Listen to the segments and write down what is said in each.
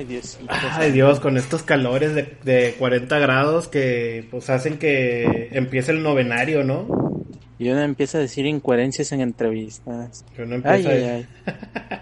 Ay, Dios. Ay Dios, con estos calores de, de 40 grados que pues hacen que empiece el novenario, ¿no? Y uno empieza a decir incoherencias en entrevistas. Que uno Ay, empieza ay, a... ay.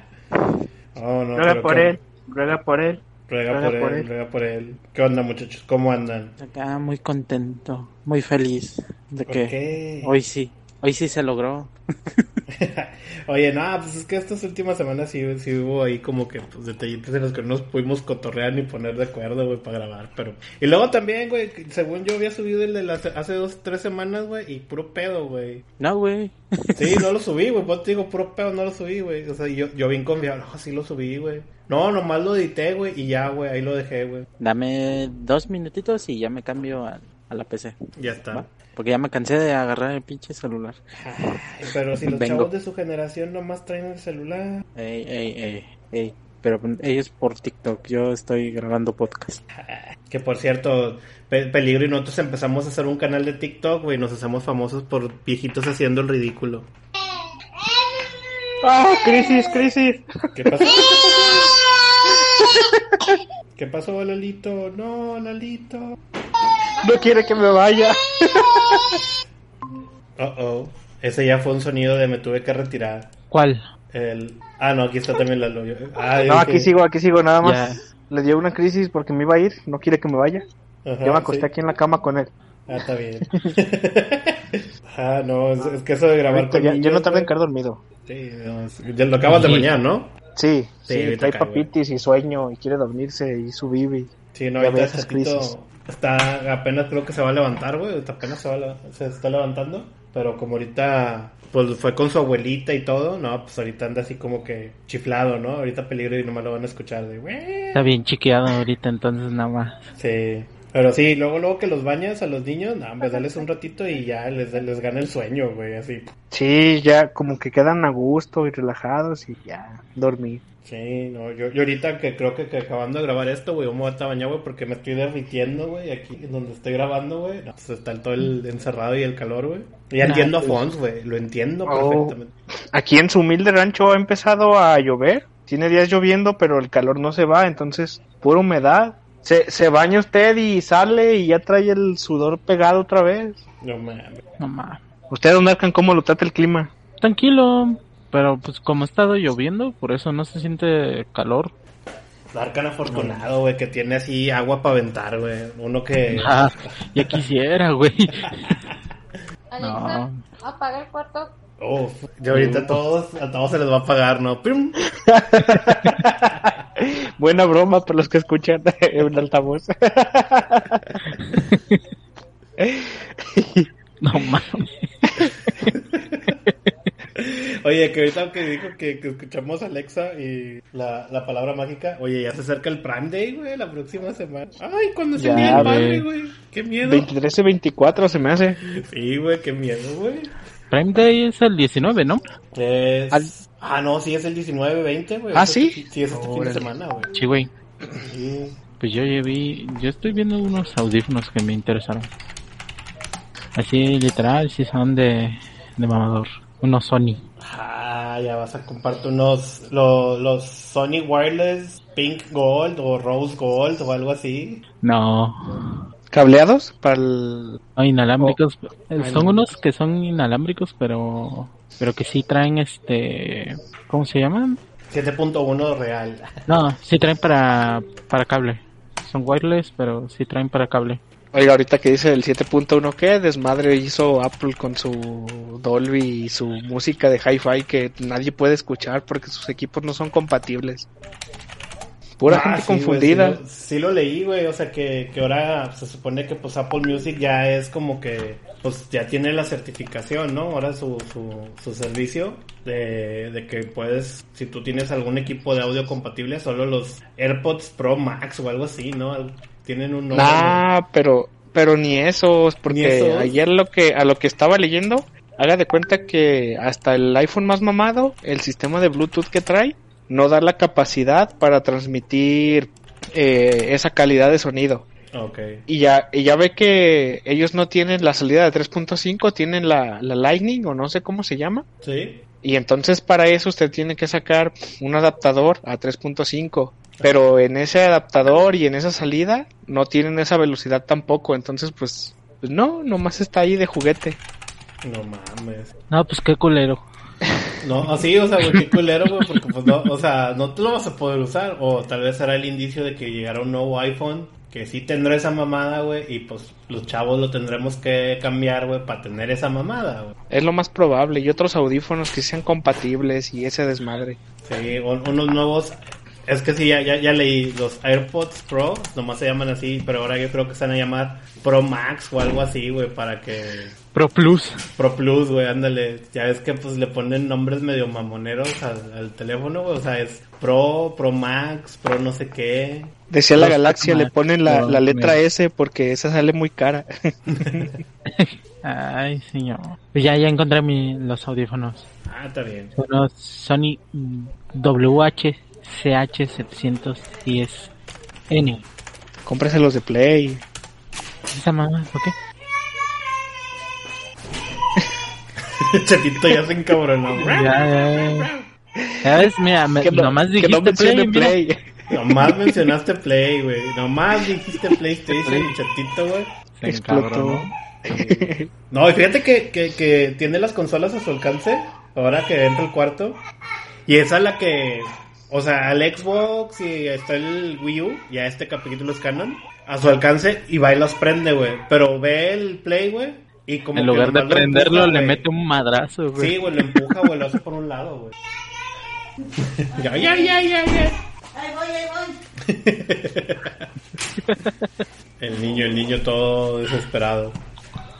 Oh, no, Ruega por él, ruega por él. Ruega ruega por él, por él. ruega por él. ¿Qué onda muchachos? ¿Cómo andan? Acá muy contento, muy feliz de ¿Por que qué? hoy sí, hoy sí se logró. Oye, no, pues es que estas últimas semanas sí, sí hubo ahí como que pues, detallitos en los que no nos pudimos cotorrear ni poner de acuerdo, güey, para grabar, pero... Y luego también, güey, según yo había subido el de las, hace dos, tres semanas, güey, y puro pedo, güey. No, güey. Sí, no lo subí, güey, pues te digo, puro pedo, no lo subí, güey. O sea, yo, yo bien confiado, no, sí lo subí, güey. No, nomás lo edité, güey, y ya, güey, ahí lo dejé, güey. Dame dos minutitos y ya me cambio a, a la PC. Ya está. ¿va? Porque ya me cansé de agarrar el pinche celular. Pero si los Vengo. chavos de su generación nomás traen el celular. Ey, ey, ey, ey. Pero ellos por TikTok, yo estoy grabando podcast. Que por cierto, Pe- Peligro y nosotros empezamos a hacer un canal de TikTok, güey, nos hacemos famosos por viejitos haciendo el ridículo. ¡Ah, crisis, crisis! ¿Qué pasó? ¿Qué pasó, Lalito? No, Lalito. No quiere que me vaya. Oh, oh. Ese ya fue un sonido de me tuve que retirar. ¿Cuál? El... Ah, no, aquí está también Lalo. Yo- Ah, No, aquí sigo, aquí sigo, nada más. Ya. Le dio una crisis porque me iba a ir, no quiere que me vaya. Ajá, Yo me acosté sí. aquí en la cama con él. Ah, está bien. ah, no, es, es que eso de grabar Ahorita con ya, niños, ya no tardé en güey. quedar dormido. Sí, no, es- ya lo acabas de bañar, ¿no? Sí, Sí, sí, trae cae, papitis y sueño y quiere dormirse y su bibi. Sí, no, ahorita esas crisis. está apenas creo que se va a levantar, güey, apenas se, va a se está levantando, pero como ahorita pues fue con su abuelita y todo, no, pues ahorita anda así como que chiflado, ¿no? Ahorita peligro y nomás lo van a escuchar de, güey. Está bien chiqueado ahorita, entonces nada más. Sí. Pero sí, luego luego que los bañas a los niños, no, pues dales un ratito y ya les, les gana el sueño, güey, así. Sí, ya como que quedan a gusto y relajados y ya, dormir. Sí, no, yo, yo ahorita que creo que, que acabando de grabar esto, güey, yo me voy a bañar, güey, porque me estoy derritiendo, güey, aquí donde estoy grabando, güey. No, pues está todo el encerrado y el calor, güey. Ya Nah, entiendo a pues. Fons, güey, lo entiendo Oh. perfectamente. Aquí en su humilde rancho ha empezado a llover. Tiene días lloviendo, pero el calor no se va, entonces pura humedad. Se, se baña usted y sale y ya trae el sudor pegado otra vez. No mames. No más. ¿Ustedes marcan cómo lo trata el clima? Tranquilo, pero pues como ha estado lloviendo, por eso no se siente calor. Darkan afortunado, güey, que tiene así agua para aventar, güey. Uno que... Ah, ya quisiera, güey. Alexa, No. apaga el cuarto. Uf, y ahorita a todos, a todos se les va a pagar, ¿no? ¡Pum! Buena broma para los que escuchan en altavoz. No mames. Oye, que ahorita que dijo que, que escuchamos Alexa y la, la palabra mágica, oye, ya se acerca el Prime Day, güey, la próxima semana. Ay, cuando el día del güey. padre, güey. Qué miedo. 23 y 24 se me hace. Sí, güey, qué miedo, güey. Prime Day es el 19, ¿no? Es... Al- Ah, no, sí, es el 19-20, güey. ¿Ah, sí? Sí, es este fin de semana, güey. Sí, güey. Sí. Pues yo ya vi, yo estoy viendo unos audífonos que me interesaron. Así literal, si son de, de mamador. Unos Sony. Ah, ya vas a compartir unos... Los, los Sony Wireless Pink Gold o Rose Gold o algo así. No, ¿Cableados? Para el... no inalámbricos. Eh, Ay, son no. unos que son inalámbricos, pero pero que sí traen este, ¿cómo se llaman? 7.1 real. No, sí traen para para cable. Son wireless, pero sí traen para cable. Oiga, ahorita que dice el 7.1, ¿qué desmadre hizo Apple con su Dolby y su música de hi-fi que nadie puede escuchar porque sus equipos no son compatibles? Pura Ah, gente sí, confundida. sí, lo, sí lo leí, güey. O sea, que, que ahora se supone que pues Apple Music ya es como que, pues ya tiene la certificación, ¿no? Ahora su, su, su servicio de, de que puedes, si tú tienes algún equipo de audio compatible, solo los AirPods Pro Max o algo así, ¿no? Tienen un nombre. Nah, pero, pero ni esos, porque Ni esos. ayer lo que, a lo que estaba leyendo, haga de cuenta que hasta el iPhone más mamado, el sistema de Bluetooth que trae, no da la capacidad para transmitir eh, esa calidad de sonido. Ok. Y ya, y ya ve que ellos no tienen la salida de 3.5, tienen la, la Lightning o no sé cómo se llama. Sí. Y entonces para eso usted tiene que sacar un adaptador a 3.5. Pero en ese adaptador y en esa salida no tienen esa velocidad tampoco. Entonces pues, pues no, nomás está ahí de juguete. No mames. No, pues qué culero. No, así, o sea, güey, qué culero, güey, porque pues no, o sea, no te lo vas a poder usar, o tal vez será el indicio de que llegará un nuevo iPhone que sí tendrá esa mamada, güey, y pues los chavos lo tendremos que cambiar, güey, para tener esa mamada, güey. Es lo más probable. Y otros audífonos que sean compatibles y ese desmadre. Sí, un- unos nuevos, es que sí, ya, ya, ya leí, los AirPods Pro, nomás se llaman así, pero ahora yo creo que se van a llamar Pro Max o algo así, güey, para que... Pro Plus. Pro Plus, güey, ándale. Ya ves que pues le ponen nombres medio mamoneros al, al teléfono, güey. O sea, es Pro, Pro Max, Pro no sé qué. Decía la galaxia, le ponen la, la letra. S porque esa sale muy cara. Ay, señor. Pues ya, ya encontré mi, los audífonos. Ah, está bien. Son los Sony mm, WH-CH710N. Cómprese los de Play. ¿Esa mamá? ¿Por qué? Chetito ya se encabronó. Ya, ya, ya. Ya ves, mira, me- Que no, nomás que dijiste no Play, mira. Play. Nomás mencionaste Play, güey. Nomás dijiste PlayStation y Chetito, güey. Se Explotó. encabronó. No, y fíjate que, que, que tiene las consolas a su alcance. Ahora que entra el cuarto. Y esa es la que. O sea, al Xbox y está el Wii U. Y a este capítulo es canon. A su alcance y va y los prende, güey. Pero ve el Play, güey. Y como En que lugar de prenderlo, empuja, le mete un madrazo, güey. Sí, güey, lo empuja, güey, lo hace por un lado, güey. ya, ya, ya, ya, ya. Ahí voy, ahí voy. El niño, el niño todo desesperado.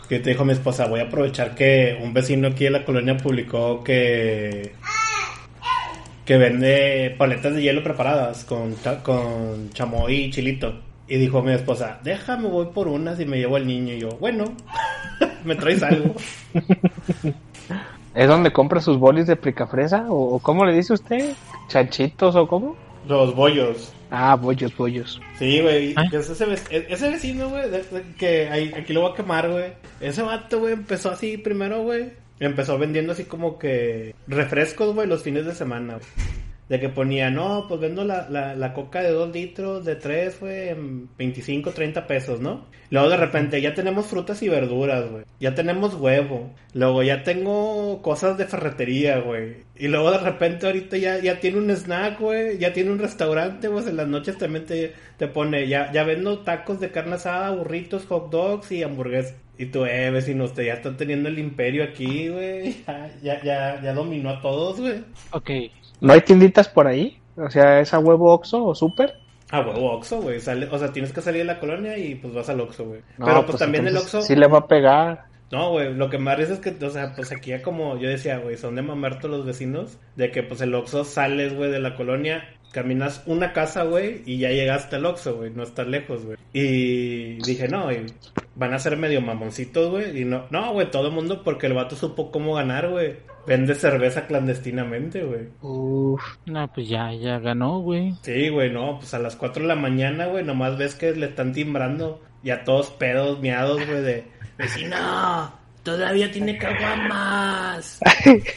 Que te dijo mi esposa, voy a aprovechar que un vecino aquí de la colonia publicó que que vende paletas de hielo preparadas con, cha- con chamoy y chilito. Y dijo mi esposa, déjame, voy por unas y me llevo al niño. Y yo, bueno, me traes algo. ¿Es donde compra sus bolis de plicafresa? ¿O, o cómo le dice usted? ¿Chanchitos o cómo? Los bollos. Ah, bollos, bollos. Sí, güey. ¿Ah? ese, e- ese vecino, güey, que ahí- aquí lo voy a quemar, güey. Ese vato, güey, empezó así primero, güey. Empezó vendiendo así como que refrescos, güey, los fines de semana. güey. De que ponía, no, pues vendo la, la, la coca de 2 litros, de 3, güey, en 25, 30 pesos, ¿no? Luego de repente ya tenemos frutas y verduras, güey. Ya tenemos huevo. Luego ya tengo cosas de ferretería, güey. Y luego de repente ahorita ya, ya tiene un snack, güey. Ya tiene un restaurante, güey. En las noches también te, te pone, ya, ya vendo tacos de carne asada, burritos, hot dogs y hamburguesas. Y tú, eh, vecino, usted ya está teniendo el imperio aquí, güey. Ya, ya, ya, ya dominó a todos, güey. Ok. ¿No hay tienditas por ahí? O sea, ¿es a huevo Oxxo o Super? Ah, huevo Oxxo, güey. Sale, o sea, tienes que salir de la colonia y pues vas al Oxxo, güey. No, Pero pues, también el Oxxo... Sí le va a pegar. No, güey, lo que me risa es que, o sea, pues aquí ya como yo decía, güey, son de mamar todos los vecinos, de que pues el Oxxo sales, güey, de la colonia, caminas una casa, güey, y ya llegaste al Oxxo, güey, no estás lejos, güey. Y dije, no, güey, van a ser medio mamoncitos, güey, y no, no, güey, todo el mundo porque el vato supo cómo ganar, güey. Vende cerveza clandestinamente, güey. Uf. No, pues ya, ya ganó, güey. Sí, güey, no, pues a las 4 de la mañana, güey, nomás ves que le están timbrando ya todos pedos, miados, güey, de vecino, todavía tiene caguamas.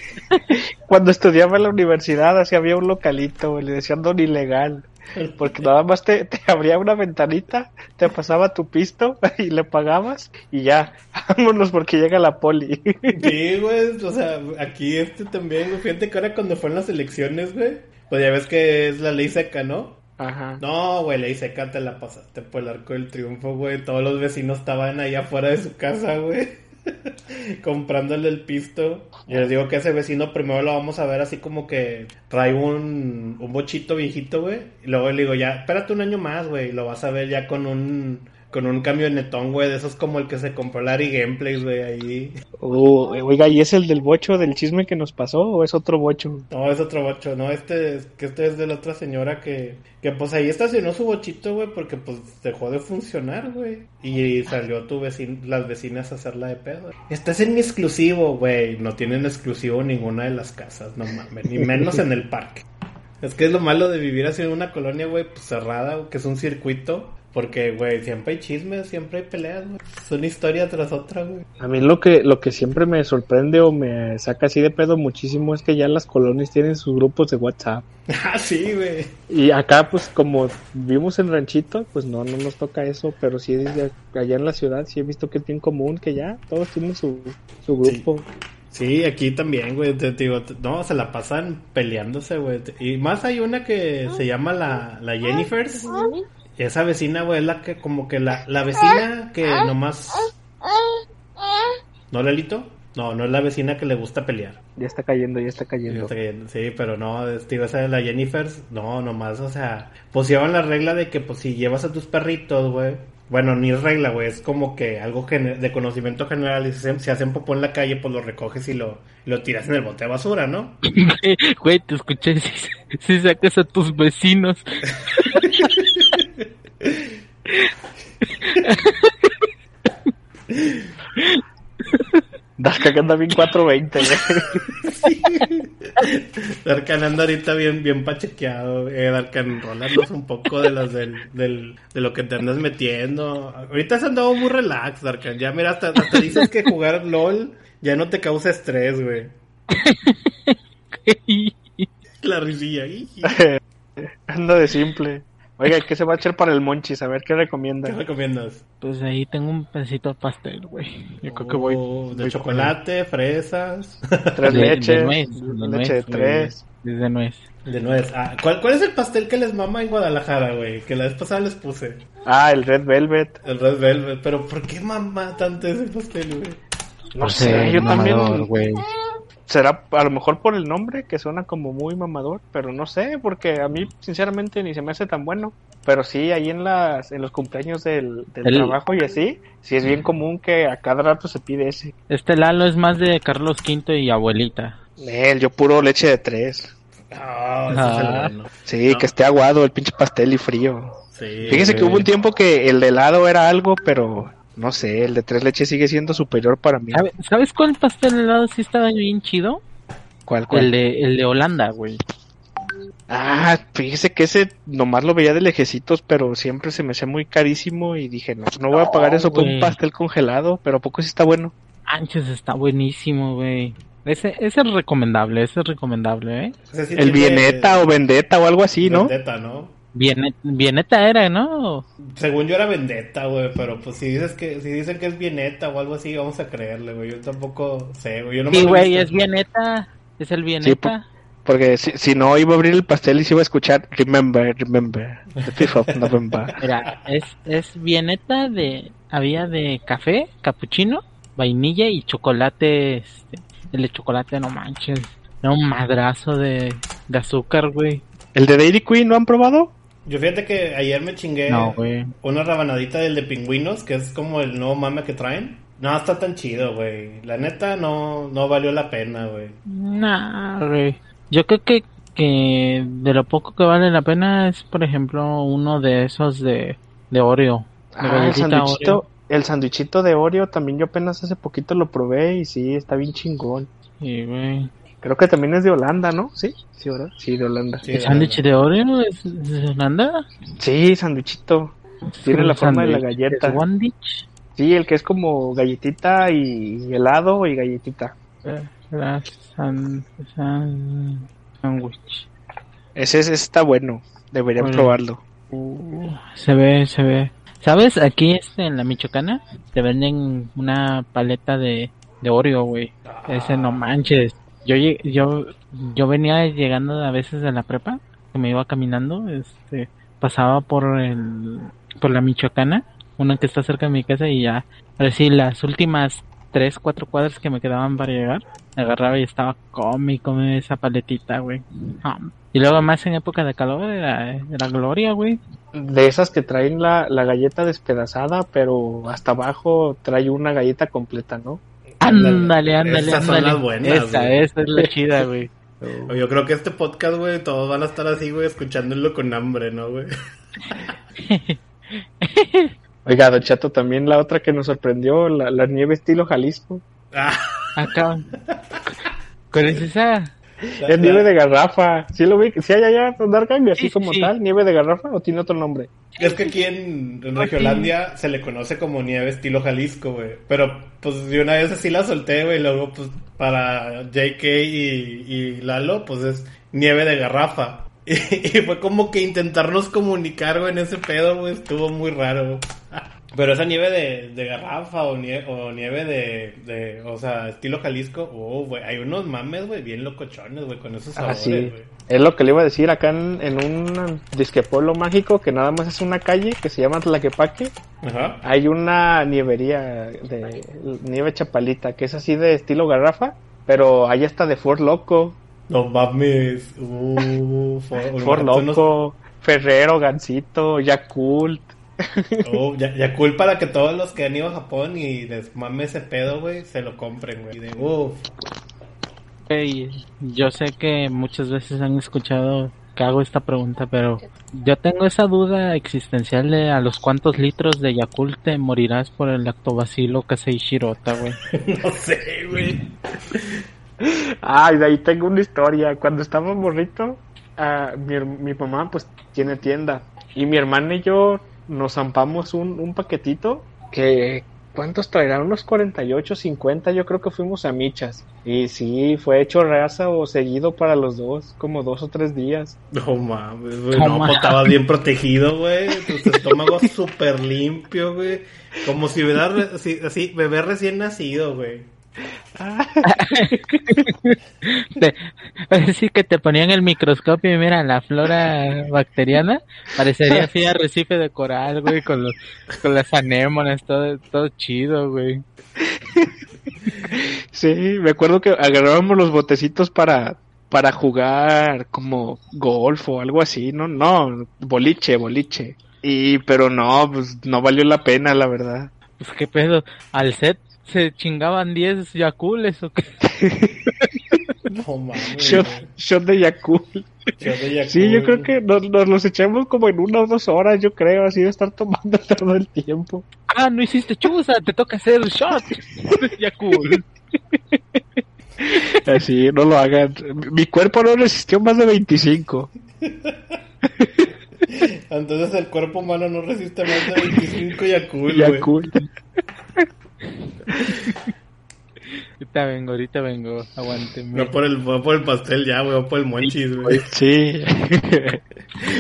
Cuando estudiaba en la universidad, así había un localito, güey, le decían don ilegal. Porque nada más te, te abría una ventanita, te pasaba tu pisto y le pagabas y ya, vámonos porque llega la poli. Sí, güey, o sea, aquí este también, güey, fíjate que ahora cuando fueron las elecciones, güey, pues ya ves que es la ley seca, ¿no? Ajá. No, güey, ley seca te la pasaste por el arco del triunfo, güey, todos los vecinos estaban ahí afuera de su casa, güey. comprándole el pisto. Y les digo que ese vecino primero lo vamos a ver así como que trae un, un bochito viejito, güey. Y luego le digo, ya, espérate un año más, güey. Lo vas a ver ya con un, con un camionetón, güey. De esos como el que se compró Larry Gameplays, güey, ahí. Oh, oiga, ¿y es el del bocho del chisme que nos pasó o es otro bocho? No, es otro bocho, no, este, es- que este es de la otra señora que, que pues ahí estacionó su bochito, güey, porque pues dejó de funcionar, güey. Y salió tu vecin las vecinas a hacerla de pedo. Este es en mi exclusivo, güey. No tienen exclusivo ninguna de las casas, no mames, ni menos en el parque. Es que es lo malo de vivir así en una colonia, güey, pues cerrada, que es un circuito. Porque, güey, siempre hay chismes, siempre hay peleas, güey. Es una historia tras otra, güey. A mí lo que, lo que siempre me sorprende o me saca así de pedo muchísimo es que ya las colonias tienen sus grupos de WhatsApp. Ah, sí, güey. Y acá, pues, como vivimos en ranchito, pues no, no nos toca eso, pero sí desde allá en la ciudad sí he visto que es bien común que ya todos tienen su, su grupo. Sí, aquí también, güey, te digo, te- no, se la pasan peleándose, güey. Y más hay una que se llama la, la Jennifer's. Esa vecina, güey, es la que, como que la, la vecina que nomás... ¿No, Lelito? No, no es la vecina que le gusta pelear. Ya está cayendo, ya está cayendo. está cayendo. Sí, pero no, es- digo, esa de la Jennifer's, no, nomás, o sea, pues llevan la regla de que, pues, si llevas a tus perritos, güey, bueno, ni es regla, güey, es como que algo de conocimiento general, y si se, si hacen popó en la calle, pues lo recoges y lo, y lo tiras en el bote de basura, ¿no? Güey, te escuché si, si sacas a tus vecinos. Darka que anda bien 420, güey. Darkan anda ahorita bien, bien pachequeado, eh, Darkan, rólanos un poco de las del, del, de lo que te andas metiendo. Ahorita has andado muy relax, Darkan, ya mira, hasta, hasta dices que jugar LOL ya no te causa estrés, güey. La risilla. Anda de simple. Oiga, ¿qué se va a echar para el monchis? A ver, ¿qué recomienda? ¿Qué recomiendas? Pues ahí tengo un pedacito de pastel, güey. Yo creo que voy. Oh, de voy chocolate, fresas, Tres de- de leches, nuez, de leche nuez, de tres. Desde nuez. de nuez. Ah, ¿cuál, ¿Cuál es el pastel que les mama en Guadalajara, güey? Que la vez pasada les puse. Ah, el Red Velvet. El Red Velvet. Pero ¿por qué mama tanto ese pastel, güey? No sé, yo mamador, también. güey. Será a lo mejor por el nombre, que suena como muy mamador, pero no sé, porque a mí sinceramente ni se me hace tan bueno. Pero sí, ahí en las en los cumpleaños del, del El- trabajo y así, sí es bien común que a cada rato se pide ese. Este Lalo es más de Carlos V y abuelita. Nel, yo puro leche de tres. Ah, es el Ah. bueno. Sí, No. que esté aguado el pinche pastel y frío. Sí. Fíjese que hubo un tiempo que el helado era algo, pero no sé, el de tres leches sigue siendo superior para mí. ¿Sabe- ¿Sabes cuál pastel helado sí estaba bien chido? ¿Cuál, cuál? El de, el de Holanda, güey. Ah, fíjese que ese nomás lo veía de lejecitos, pero siempre se me hacía muy carísimo y dije, no, no voy a pagar No, eso por un pastel congelado, pero ¿a poco sí está bueno. Anches está buenísimo, güey. Ese, ese es recomendable, ese es recomendable, ¿eh? Ese sí El tiene Vieneta o Vendetta o algo así, ¿no? Vendetta, ¿no? Bien, bieneta era, ¿no? Según yo era Vendetta, güey, pero pues si dices que si dicen que es Vieneta o algo así, vamos a creerle, güey. Yo tampoco sé, güey. Yo no Sí, güey, es bieneta. Es el bieneta. Porque si, si no iba a abrir el pastel y se iba a escuchar Remember, Remember, the 5th of November. Mira, es, es bieneta de... Había de café, capuchino, vainilla y chocolate. Este, el de chocolate, no manches. Era un madrazo de, de azúcar, güey. ¿El de Dairy Queen no han probado? Yo fíjate que ayer me chingué No, una rabanadita del de pingüinos, que es como el nuevo mame que traen. No, está tan chido, güey. La neta no, no valió la pena, güey. Nah, güey. Yo creo que, que de lo poco que vale la pena es, por ejemplo, uno de esos de, de Oreo. De Ah, el Oreo. el sanduichito de Oreo también yo apenas hace poquito lo probé y sí, está bien chingón. Sí, güey. Creo que también es de Holanda, ¿no? Sí, sí, ¿verdad? Sí, de Holanda. Sí, ¿El sándwich de Oreo es de Holanda? Sí, sanduichito. Tiene la forma de la sándwich galleta. ¿Es Wandich? Sí, el que es como galletita y helado y galletita. Eh, la san- san- Sandwich. Ese, ese está bueno. Deberían Bueno. probarlo. Uh, se ve, se ve. ¿Sabes? Aquí este, en la Michoacana te venden una paleta de, de Oreo, güey. Ese no manches. Yo, yo, yo venía llegando a veces de la prepa, que me iba caminando, este, pasaba por el, por la Michoacana, una que está cerca de mi casa y ya, ahora sí, las últimas tres, cuatro cuadras que me quedaban para llegar, agarraba y estaba come y come esa paletita, güey. Ah, Y luego más en época de calor era, era gloria, güey. De esas que traen la, la galleta despedazada, pero hasta abajo trae una galleta completa, ¿no? Ándale, ándale, Esas son las buenas, esa, güey. esa es la chida, güey. Yo creo que este podcast, güey, todos van a estar así, güey, escuchándolo con hambre, ¿no, güey? Oiga, Don Chato, también la otra que nos sorprendió, la, la nieve estilo Jalisco. Ah, Acá. ¿Cuál es esa? Es nieve de garrafa. ¿Sí lo vi? ¿Sí hay allá, así Sí, como sí. tal? ¿Nieve de garrafa o tiene otro nombre? Es que aquí en, en Regiolandia se le conoce como nieve estilo Jalisco, güey. Pero, pues, de una vez así la solté, güey. y Luego, pues, para JK y, y Lalo, pues es nieve de garrafa. Y, y fue como que intentarnos comunicar, güey, en ese pedo, güey. Estuvo muy raro. Pero esa nieve de, de garrafa o nieve, o nieve de, de, o sea, estilo Jalisco, oh, güey, hay unos mames, güey, bien locochones, güey, con esos Ah, sabores. Es lo que le iba a decir acá en, en un disque pueblo mágico que nada más es una calle que se llama Tlaquepaque. Ajá. Hay una nievería de nieve chapalita que es así de estilo garrafa, pero hay hasta de Fort Loco, No mames. Uh, for, Fort Loco, Ferrero, Gansito, Yakult. Oh, ya, para que todos los que han ido a Japón y les mame ese pedo, güey, se lo compren, güey. Y de, uf, Ey, yo sé que muchas veces han escuchado que hago esta pregunta, pero yo tengo esa duda existencial de a los cuántos litros de Yakult te morirás por el lactobacilo Kasei Shirota, güey. no sé, güey. Ay, de ahí tengo una historia. Cuando estaba morrito, ah, mi mamá pues tiene tienda. Y mi hermana y yo nos zampamos un, un paquetito que... ¿Cuántos traerán? Unos 48, 50, yo creo que fuimos a michas. Y sí, fue hecho raza o seguido para los dos, como dos o tres días. No mames, güey. No No, pues mames. estabas bien protegido, güey. Tu estómago súper limpio, güey. Como si hubiera, así, bebé recién nacido, güey. Así que te ponían el microscopio y mira, la flora bacteriana parecería así arrecife de coral, güey, con, los, con las anémonas, todo, todo chido, güey. Sí, me acuerdo que agarrábamos los botecitos para, para jugar como golf o algo así, ¿no? No, boliche, boliche. Y, pero no, pues no valió la pena, la verdad. Pues qué pedo, al set se chingaban 10 yacules o qué. No mames. Shot, shot de Yakult. Shot de Yakult, Sí, yo creo que nos, nos los echamos como en una o dos horas, yo creo, así de estar tomando todo el tiempo. Ah, no hiciste chuza, te toca hacer shot de Yakult. Así, no lo hagan. Mi cuerpo no resistió más de 25. Entonces el cuerpo humano no resiste más de 25 Yakult, güey. Ahorita vengo, ahorita vengo, aguánteme. No por el, voy por el pastel ya, güey, voy por el monchis, güey. Sí.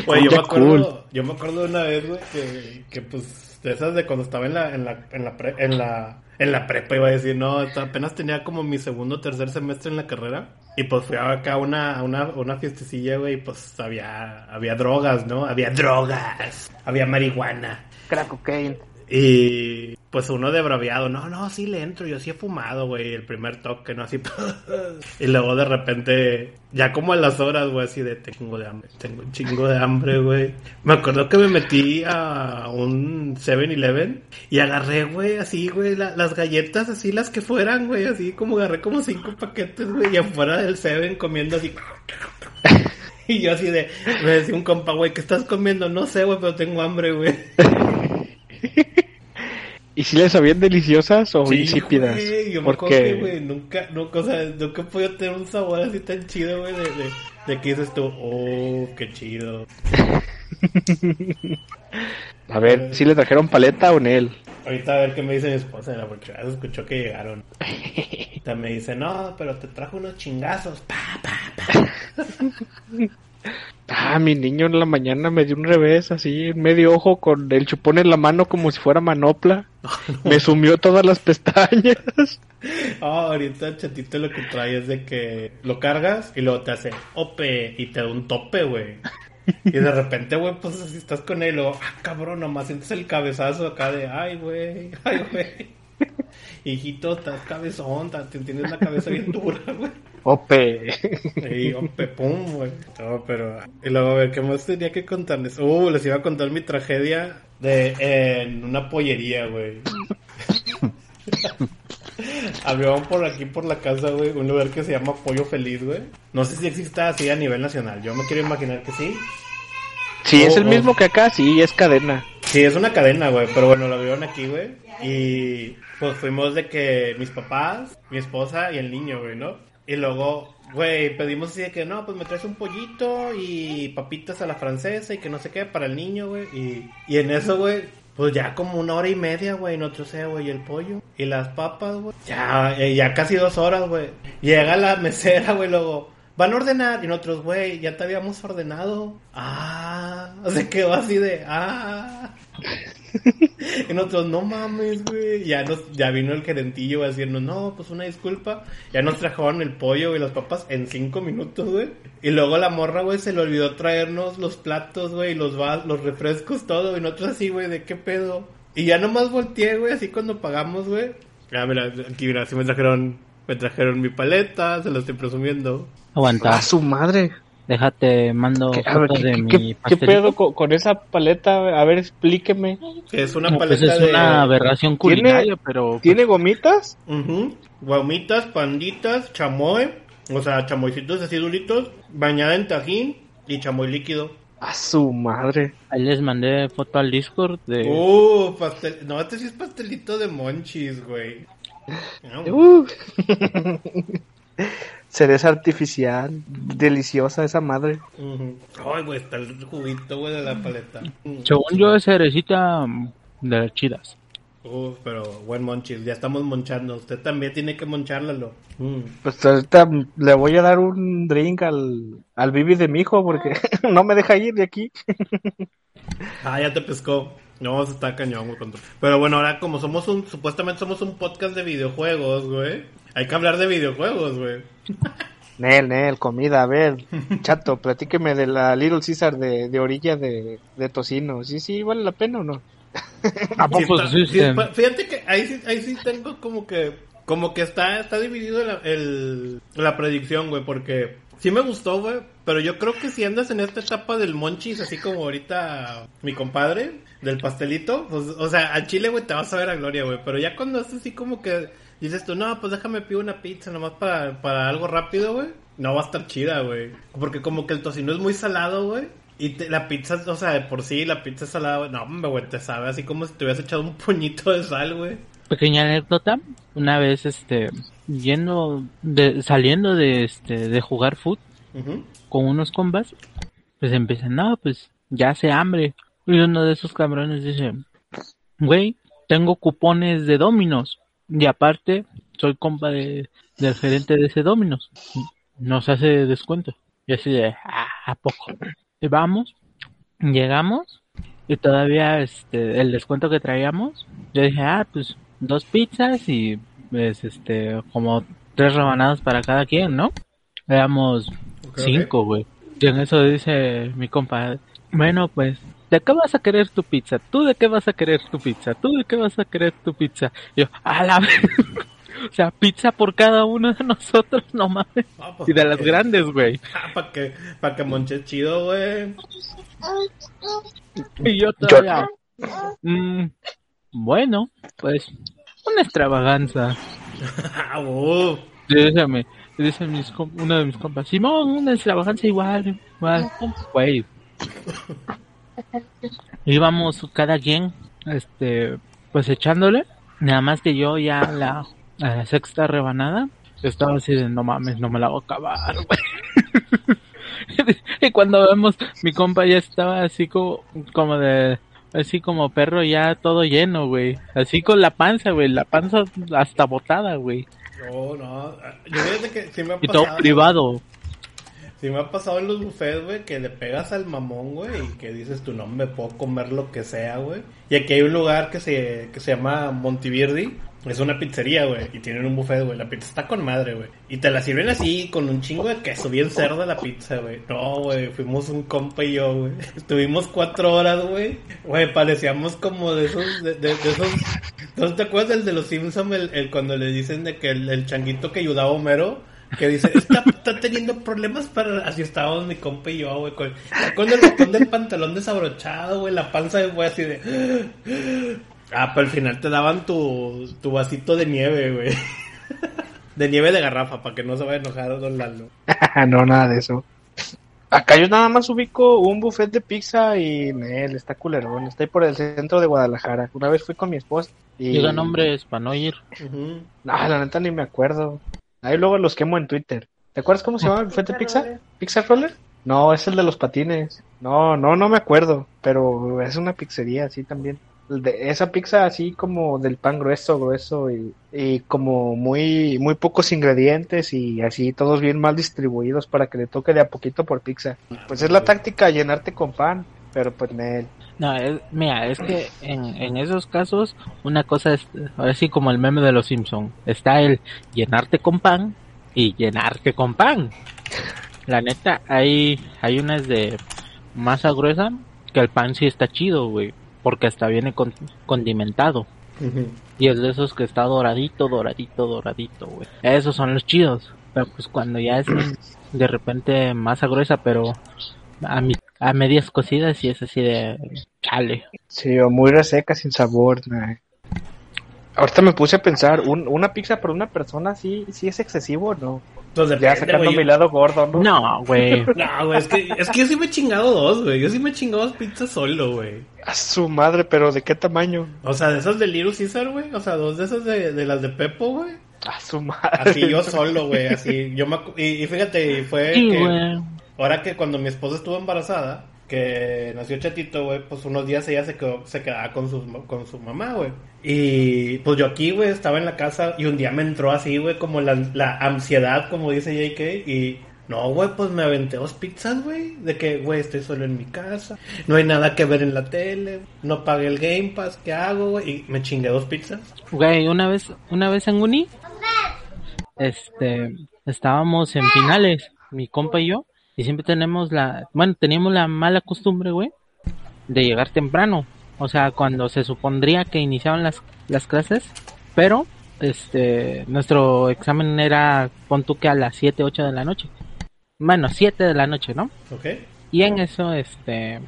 Güey, yo me acuerdo, yo me acuerdo de una vez, güey, que, que pues, de esas de cuando estaba en la, en la, en la, pre- en la, en la prepa, iba a decir, no, apenas tenía como mi segundo o tercer semestre en la carrera, y pues fui acá a una, a una, una fiestecilla, güey, y pues había, había drogas, ¿no? Había drogas, había marihuana. Crack cocaine. Y pues uno de braviado, no, no, sí le entro, yo sí he fumado, güey, el primer toque, ¿no? Así, y luego de repente, ya como a las horas, güey, así de tengo de hambre, tengo un chingo de hambre, güey. Me acuerdo que me metí a un 7-Eleven y agarré, güey, así, güey, la- las galletas, así las que fueran, güey, así como agarré como cinco paquetes, güey, y afuera del 7 comiendo así. Y yo así de, me decía un compa, güey, ¿qué estás comiendo? No sé, güey, pero tengo hambre, güey. ¿Y si les sabían deliciosas o Sí, insípidas? güey, yo me acuerdo que, Porque güey, nunca, nunca, o sea, nunca he podido tener un sabor así tan chido, güey, de, de, de que dices tú, oh, qué chido. a ver, si le trajeron paleta o en él. Ahorita a ver qué me dice mi esposa, porque ya se escuchó que llegaron. Ahorita me dice, no, pero te trajo unos chingazos, pa, pa, pa. Ah, mi niño en la mañana me dio un revés así, en medio ojo con el chupón en la mano como si fuera manopla. Me sumió todas las pestañas. Ah, ahorita el chatito lo que trae es de que lo cargas y luego te hace ope y te da un tope, güey. Y de repente, güey, pues así estás con él, luego, ah, cabrón, nomás sientes el cabezazo acá de, ay, güey, ay, güey. Hijito, estás cabezón, estás- tienes la cabeza bien dura, güey. Ope. Y oh, pum, güey. No, pero. Y luego, a ver, ¿qué más tenía que contarles? Uh, les iba a contar mi tragedia de en una pollería, güey. Había por aquí, por la casa, güey, un lugar que se llama Pollo Feliz, güey. No sé si exista así a nivel nacional. Yo me quiero imaginar que sí. Si es el oh. mismo que acá, sí, es cadena. Sí, es una cadena, güey, pero bueno, lo vieron aquí, güey. Y pues fuimos de que mis papás, mi esposa y el niño, güey, ¿no? Y luego, güey, pedimos así de que no, pues me traes un pollito y papitas a la francesa y que no sé qué para el niño, güey. Y, y en eso, güey, pues ya como una hora y media, güey, nosotros sé, güey, el pollo y las papas, güey. Ya, eh, ya casi dos horas, güey. Llega la mesera, güey, luego. Van a ordenar y nosotros, güey, ya te habíamos ordenado. Ah, se quedó así de, ah. Y nosotros, no mames, güey. Ya ya vino el gerentillo a no, pues una disculpa. Ya nos trajeron el pollo y las papas en cinco minutos, güey. Y luego la morra, güey, se le olvidó traernos los platos, güey, los vas, los refrescos, todo. Y nosotros así, güey, ¿de qué pedo? Y ya nomás volteé, güey, así cuando pagamos, güey. Ah, mira, aquí, mira, sí me trajeron, me trajeron mi paleta, se lo estoy presumiendo. Aguanta. A su madre. Déjate, mando ¿Qué, ver, foto ¿qué, de qué- mi qué- pedo con, con esa paleta? A ver, explíqueme. Que es una pues paleta es de... una aberración ¿Tiene- culinaria, pero... ¿Tiene gomitas? Ujú. Guamitas, panditas, chamoy, o sea, chamoycitos así duritos, bañada en tajín y chamoy líquido. A su madre. Ahí les mandé foto al Discord de... Uh, pastel. No, este sí es pastelito de monchis, güey. Uh. Cereza artificial. Deliciosa esa madre. Ay, güey, está el juguito, güey, de la paleta. Según yo es cerecita de las chidas. Uf, pero buen monchis, ya estamos monchando. Usted también tiene que monchárlalo. Mm. Pues ahorita le voy a dar un drink al, al Bibi de mi hijo porque no me deja ir de aquí. Ah, ya te pescó. No, se está cañón, güey. Pero bueno, ahora como somos un, supuestamente somos un podcast de videojuegos, güey. Hay que hablar de videojuegos, güey. Nel, Nel, comida, a ver. Chato, platíqueme de la Little Caesar de, de orilla de, de tocino. ¿Sí, sí, vale la pena o no? ¿A poco sí, sí, fíjate que ahí sí, ahí sí tengo como que como que está está dividido la, el, la predicción, güey, porque sí me gustó, güey, pero yo creo que si andas en esta etapa del monchis, así como ahorita mi compadre, del pastelito, pues, o sea, a Chile, güey, te vas a ver a gloria, güey, pero ya cuando es así como que dices tú, no, pues déjame pido una pizza nomás para, para algo rápido, güey, no va a estar chida, güey, porque como que el tocino es muy salado, güey. Y te- la pizza, o sea, de por sí, la pizza salada, güey, no, hombre, güey, te sabe así como si te hubieras echado un puñito de sal, güey. Pequeña anécdota, una vez este yendo de saliendo de este de jugar foot con unos combas, pues empiezan, no, pues ya hace hambre. Y uno de esos cabrones dice, güey, tengo cupones de Dominos. Y aparte, soy compa de, del gerente de ese Dominos. Nos hace descuento. Y así de, ah, ¿a poco? Y vamos, llegamos, y todavía este, el descuento que traíamos, yo dije, ah, pues dos pizzas y pues este, como tres rebanadas para cada quien, ¿no? Éramos cinco, güey. Y en eso dice mi compa, bueno, pues, ¿de qué vas a querer tu pizza? ¿Tú de qué vas a querer tu pizza? ¿Tú de qué vas a querer tu pizza? Y yo, a la vez. O sea, pizza por cada uno de nosotros, no mames. Ah, pues, Y de las que- grandes, güey. Ah, para que, pa' que monches chido, güey. Y yo todavía, mm, bueno, pues, una extravaganza. Ah, uh. Y dice, mis uno de mis compas, Simón, una extravaganza igual, igual, güey. Íbamos cada quien, este, pues echándole, nada más que yo ya la, a la sexta rebanada, estaba así de, no mames, no me la voy a acabar, y cuando vemos, mi compa ya estaba así como, como de, así como perro ya todo lleno, güey. Así con la panza, güey, la panza hasta botada, güey. No, no. Yo fíjate que sí me ha Y todo privado. Sí me ha pasado en los buffets, güey, que le pegas al mamón, güey, y que dices tu nombre, puedo comer lo que sea, güey. Y aquí hay un lugar que se, que se llama Monteverdi, es una pizzería, güey, y tienen un buffet, güey. La pizza está con madre, güey. Y te la sirven así, con un chingo de queso, bien cerdo la pizza, güey. No, güey, fuimos un compa y yo, güey. Estuvimos cuatro horas, güey. Güey, parecíamos como de esos, de, de, de esos... ¿No te acuerdas del de los Simpsons, el, el cuando le dicen de que el changuito que ayudaba a Homero que dice, está, está teniendo problemas para... Así estábamos mi compa y yo, güey, con, con el botón del pantalón desabrochado, güey, la panza, güey, así de... Ah, pero al final te daban tu, tu vasito de nieve, güey. De nieve de garrafa, para que no se vaya a enojar Don Lalo. no, nada de eso. Acá yo nada más ubico un buffet de pizza y él está culerón. Está ahí por el centro de Guadalajara. Una vez fui con mi esposa y... Diga nombres para no ir. Ujú. No, la neta ni me acuerdo. Ahí luego los quemo en Twitter. ¿Te acuerdas cómo se llama el de pizza? ¿Pizza Roller? No, es el de los patines. No, no, no me acuerdo. Pero es una pizzería así también. De esa pizza así como del pan grueso, grueso y, y como muy, muy pocos ingredientes y así todos bien mal distribuidos para que le toque de a poquito por pizza. Pues es la táctica, llenarte con pan. Pero pues Nel. No, es, mira, es que en, en esos casos una cosa es, ahora sí como el meme de los Simpson, está el llenarte con pan y llenarte con pan. La neta, hay, hay unas de masa gruesa que el pan sí está chido, güey, porque hasta viene con, condimentado. Y es de esos que está doradito, doradito, doradito, güey. Esos son los chidos. Pero pues cuando ya es de repente masa gruesa, pero a, mi- a medias cocidas y es así de chale. Sí, o muy reseca, sin sabor. nah. Ahorita me puse a pensar, un- una pizza por una persona sí, sí es excesivo o no. Pues Ya depende, sacando güey. mi lado gordo, ¿no? No, güey. No, güey, es que, es que yo sí me he chingado dos, güey. Yo sí me he chingado dos pizzas solo, güey. A su madre, pero ¿de qué tamaño? O sea, de esas de Little Caesar, güey. O sea, dos de esas de, de las de Pepo, güey. A su madre. Así yo solo, güey. Así, yo me... acu- Y, y fíjate, fue Sí, que... Ahora que cuando mi esposa estuvo embarazada, que nació chatito, güey, pues unos días ella se quedó, se quedaba con su, con su mamá, güey. Y pues yo aquí, güey, estaba en la casa y un día me entró así, güey, como la, la ansiedad, como dice JK, y no, güey, pues me aventé dos pizzas, güey, de que, güey, estoy solo en mi casa, no hay nada que ver en la tele, no pagué el Game Pass, ¿qué hago, güey? Y me chingué dos pizzas. Güey, una vez, una vez en Uni, este, estábamos en finales, mi compa y yo, y siempre tenemos la, bueno, teníamos la mala costumbre, güey, de llegar temprano. O sea, cuando se supondría que iniciaban las, las clases, pero, este, nuestro examen era, pon tú que a las 7, 8 de la noche. Bueno, 7 de la noche, ¿no? ¿Ok? Y en eso, este,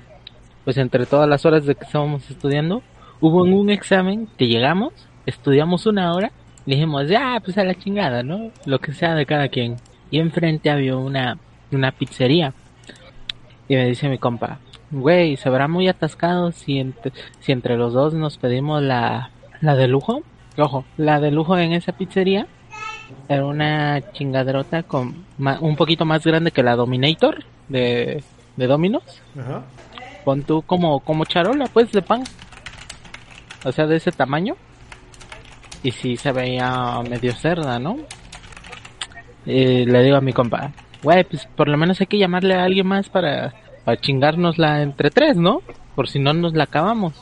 pues entre todas las horas de que estábamos estudiando, hubo un examen que llegamos, estudiamos una hora, y dijimos, ya, pues a la chingada, ¿no? Lo que sea de cada quien. Y enfrente había una, una pizzería. Y me dice mi compa, güey, ¿se verá muy atascado si entre, si entre los dos nos pedimos la, la de lujo? Ojo, la de lujo en esa pizzería era una chingaderota con ma- un poquito más grande que la Dominator de, de Dominos. Ajá. Pon tú como, como charola, pues, de pan. O sea, de ese tamaño. Y sí se veía medio cerda, ¿no? Y le digo a mi compa, güey, pues por lo menos hay que llamarle a alguien más para, para chingárnosla entre tres, ¿no? Por si no nos la acabamos.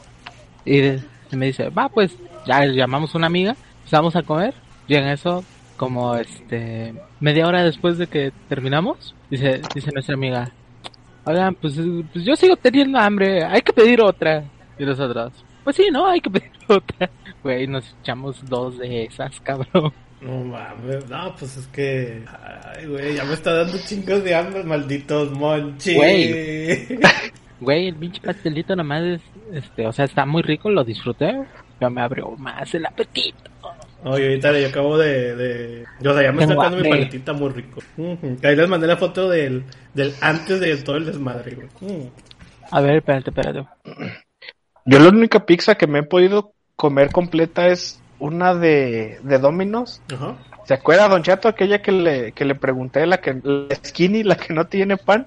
Y, me dice, va, pues, ya llamamos a una amiga, vamos a comer. Y en eso, como este, media hora después de que terminamos, dice, dice nuestra amiga, Oigan, pues, pues yo sigo teniendo hambre, hay que pedir otra. Y nosotros, pues sí, ¿no? Hay que pedir otra. Güey, nos echamos dos de esas, cabrón. No mames, no, pues es que. Ay, güey, ya me está dando chingos de hambre, malditos monchis. Güey. Güey, el pinche pastelito nomás es, este, o sea, está muy rico, lo disfruté, pero me abrió más el apetito. Oye, ahorita yo acabo de. de... Yo, o sea, ya me está dando mi paletita muy rico. Ahí les mandé la foto del, del antes de todo el desmadre, güey. A ver, espérate, espérate. Yo la única pizza que me he podido comer completa es una de, de Domino's. Ajá. ¿Se acuerda, Don Chato, aquella que le, que le pregunté, la que la skinny, la que no tiene pan?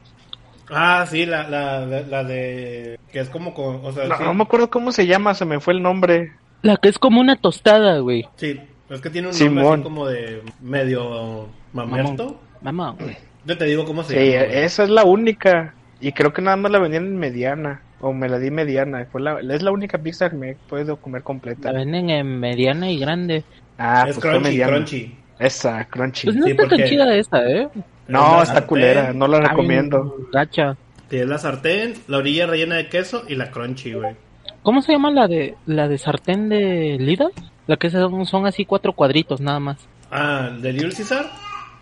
Ah, sí, la, la, la, la de. Que es como. con- o sea, No, sí. no me acuerdo cómo se llama, se me fue el nombre. La que es como una tostada, güey. Sí, es que tiene un nombre así como de medio mamerto. Mamón. Yo te digo cómo se Sí, llama. güey. esa es la única. Y creo que nada más la vendían en mediana. O me la di mediana. Fue la, es la única pizza que me he podido comer completa. La venden en mediana y grande. Ah, es pues fue crunchy, mediana. crunchy. Esa, crunchy. Pues no Sí, está porque- tan chida esa, ¿eh? no, la está sartén, culera. No la recomiendo. gacha. Tienes la sartén, la orilla rellena de queso y la crunchy, güey. ¿Cómo se llama la de la de sartén de Lidl? La que son, son así cuatro cuadritos nada más. Ah, ¿el de Little Caesar?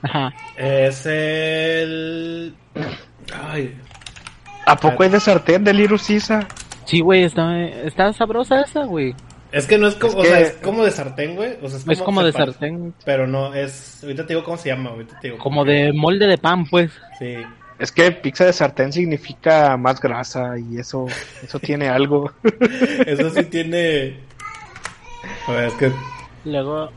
Ajá. Es el... Ay, ¿A poco hay de sartén de Little Caesar? Sí, güey, está, está sabrosa esa, güey. es que no es como, Es o sea, es como de sartén, güey. O sea, es como, Es como de sartén, Pero no, es... Ahorita te digo cómo se llama, ahorita te digo. como de molde de pan, pues. Sí. Es que pizza de sartén significa más grasa y eso, eso tiene algo. Eso sí tiene... A ver, es que... Luego,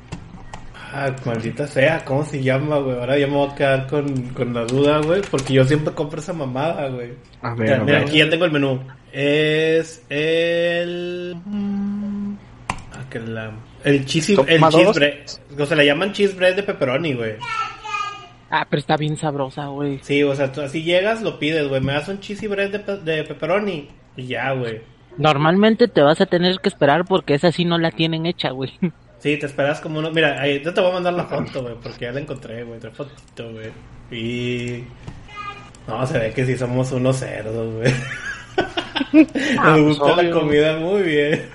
Ah, maldita sea, ¿cómo se llama, güey? Ahora ya me voy a quedar con, con la duda, güey. Porque yo siempre compro esa mamada, güey. A ver, Ya, a mira, ver. aquí ya tengo el menú. Es el... mm, Ah, que la... El cheese, el cheese bread. O sea, le llaman cheese bread de pepperoni, güey. ah, pero está bien sabrosa, güey. Sí, o sea, tú así llegas, lo pides, güey. Me das un cheesy bread de, pe- de pepperoni. Y ya, güey. Normalmente te vas a tener que esperar porque esa sí no la tienen hecha, güey. Sí, te esperas como uno. Mira, ahí yo te voy a mandar la foto, güey, porque ya la encontré, güey. Trae fotito, güey. Y. No, se ve que sí somos unos cerdos, güey. Ah, Nos pues, gusta la comida muy bien.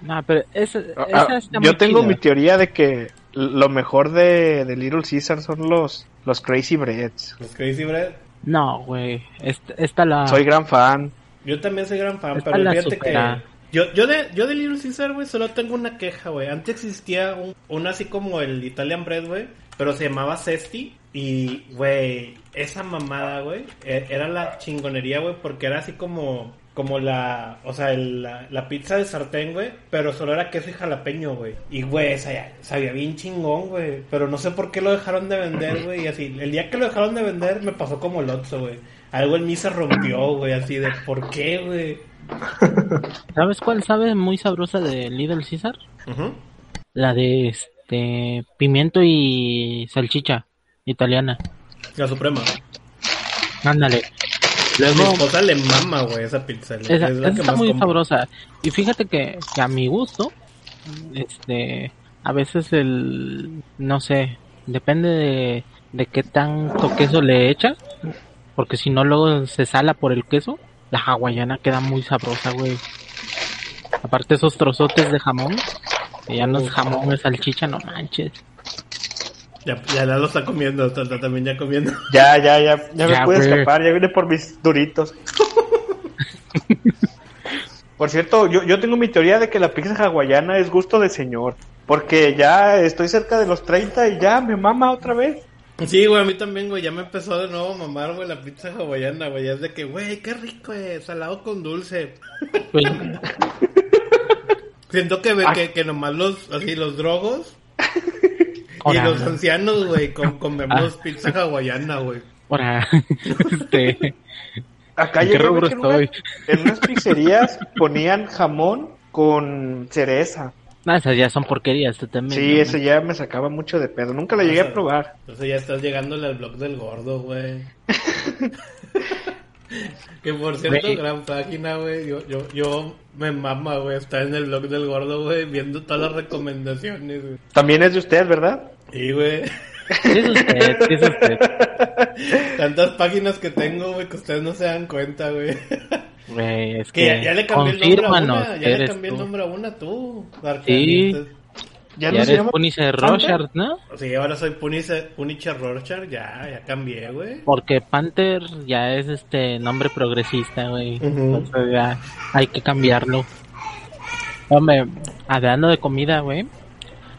No, pero esa, Ah, esa ah, está muy yo tengo mi teoría de que lo mejor de, de Little Caesar son los, los Crazy Breads. Los Crazy Bread. No, güey. Esta, esta la... Soy gran fan. Yo también soy gran fan, Esta pero fíjate supera. que. Yo, yo, de, yo de Little Caesar, güey, solo tengo una queja, güey. Antes existía un, un así como el Italian Bread, güey, pero se llamaba Cesti. Y, güey, esa mamada, güey, e- era la chingonería, güey, porque era así como, como la, o sea, el- la, la pizza de sartén, güey, pero solo era queso y jalapeño, güey. Y, güey, sabía, sabía bien chingón, güey, pero no sé por qué lo dejaron de vender, güey, y así, el día que lo dejaron de vender me pasó como el Otso, güey. Algo en mí se rompió, güey, así de, ¿por qué, güey? ¿Sabes cuál sabe muy sabrosa de Little Caesar? Ujú. La de este pimiento y salchicha italiana. La Suprema. Ándale. Mi Luego, esposa le mama, güey, esa pizza. esa, es la esa que está más muy sabrosa. Y fíjate que, que a mi gusto, este, a veces el, no sé, depende de, de qué tanto queso le echa, porque si no luego se sala por el queso, la hawaiana queda muy sabrosa, güey. Aparte esos trozotes de jamón, que ya no es jamón, es salchicha, no manches. Ya, ya la lo está comiendo, también ya comiendo. Ya, ya, ya, ya me Ya, pude güey. escapar, ya vine por mis duritos. por cierto, yo, yo tengo mi teoría de que la pizza hawaiana es gusto de señor. Porque ya estoy cerca de los 30 y ya me mama otra vez. Sí, güey, a mí también, güey, ya me empezó de nuevo a mamar, güey, la pizza hawaiana, güey. Ya es de que, güey, qué rico, es salado con dulce. Siento que, ve- Ay. que, que nomás los, así, los drogos y los ancianos, güey, com- comemos Ah. pizza hawaiana, güey. ahora, este, Acá ¿En qué llegué a ver rubro que en, una- en unas pizzerías ponían jamón con cereza. No, esas ya son porquerías, tú también. Sí, ¿no? ese ya me sacaba mucho de pedo. Nunca lo llegué a probar. Entonces ya estás llegándole al blog del gordo, güey. que por cierto, gran página, güey. Yo, yo, yo me mama, güey, estar en el blog del gordo, güey, viendo todas las recomendaciones, güey. También es de usted, ¿verdad? Y, güey, Sí, es usted, sí, es usted. tantas páginas que tengo, güey, que ustedes no se dan cuenta, güey. Güey, es que que, ya, ya le cambié el nombre a una, ya le cambié el tú. nombre a una tú, Sí. Ya, Ya no se eres llama. Punice Rorschach, ¿no? Sí, ahora soy Punice, Punisher Rorschach, ya, ya cambié, güey. Porque Panther ya es este nombre progresista, güey. Entonces ya hay que cambiarlo. Hombre, hablando de comida, güey.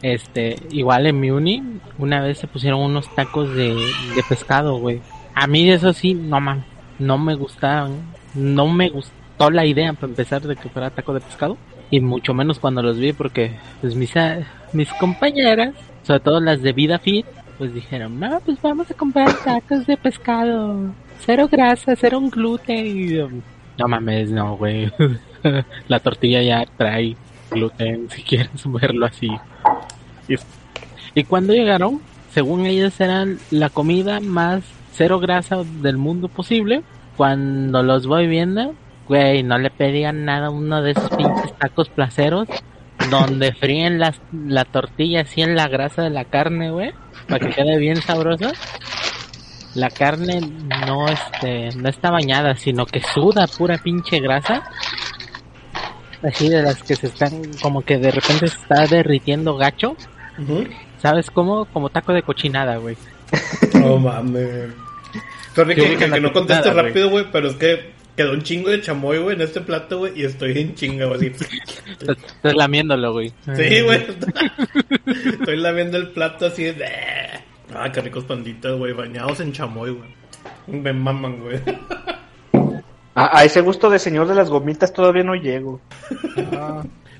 Este, igual en mi uni, una vez se pusieron unos tacos de, de pescado, güey. A mí eso sí, no man, no me gustaban. No me gustó la idea para empezar de que fuera taco de pescado. Y mucho menos cuando los vi porque pues mis, a- mis compañeras, sobre todo las de vida fit, pues dijeron, no, pues vamos a comprar tacos de pescado. Cero grasa, cero gluten. Y no mames, no, güey. la tortilla ya trae gluten, si quieres verlo así. Y, y cuando llegaron, según ellos eran la comida más cero grasa del mundo posible. Cuando los voy viendo, güey, no le pedían nada a uno de esos pinches tacos placeros donde fríen las, la tortilla así en la grasa de la carne, güey, para que quede bien sabrosa. La carne no este no está bañada, sino que suda pura pinche grasa. Así de las que se están como que de repente se está derritiendo gacho. ¿Sabes cómo? Como taco de cochinada, güey. No mames. Sorry Yo que, que- que no conteste rápido, güey, pero es que quedó un chingo de chamoy, güey, en este plato, güey, y estoy en chinga, güey, así. Estás, lamiéndolo, güey. Sí, güey. Estoy lamiendo el plato así de... Ah, qué ricos panditas, güey, bañados en chamoy, güey. Me maman, güey. A, a ese gusto de señor de las gomitas todavía no llego.